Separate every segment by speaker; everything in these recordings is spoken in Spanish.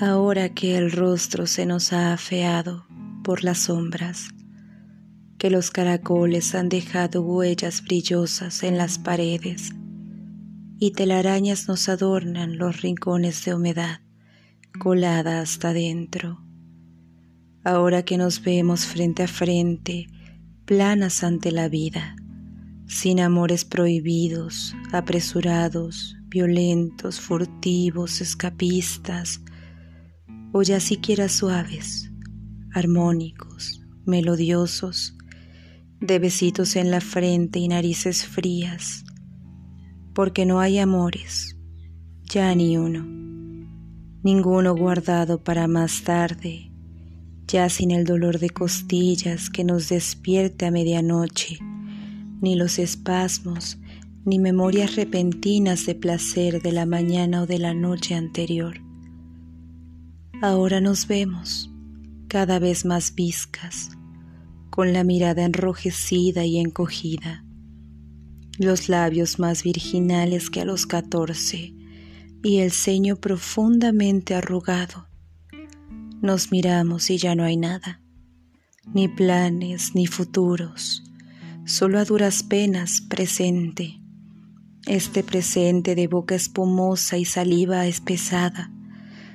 Speaker 1: Ahora que el rostro se nos ha afeado por las sombras, que los caracoles han dejado huellas brillosas en las paredes y telarañas nos adornan los rincones de humedad colada hasta dentro. Ahora que nos vemos frente a frente, planas ante la vida, sin amores prohibidos, apresurados, violentos, furtivos, escapistas, o ya siquiera suaves, armónicos, melodiosos, de besitos en la frente y narices frías, porque no hay amores, ya ni uno, ninguno guardado para más tarde, ya sin el dolor de costillas que nos despierte a medianoche, ni los espasmos, ni memorias repentinas de placer de la mañana o de la noche anterior. Ahora nos vemos cada vez más viscas, con la mirada enrojecida y encogida, los labios más virginales que a los catorce y el ceño profundamente arrugado. Nos miramos y ya no hay nada, ni planes ni futuros solo a duras penas presente. Este presente de boca espumosa y saliva espesada,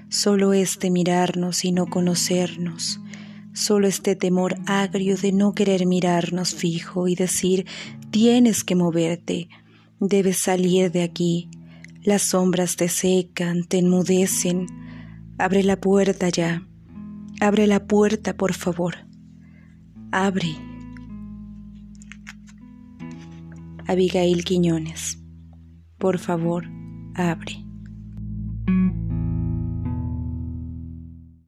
Speaker 1: solo este mirarnos y no conocernos, solo este temor agrio de no querer mirarnos fijo y decir, tienes que moverte, debes salir de aquí, las sombras te secan, te enmudecen, abre la puerta ya, abre la puerta por favor, abre Abigail Quiñones. Por favor, abre.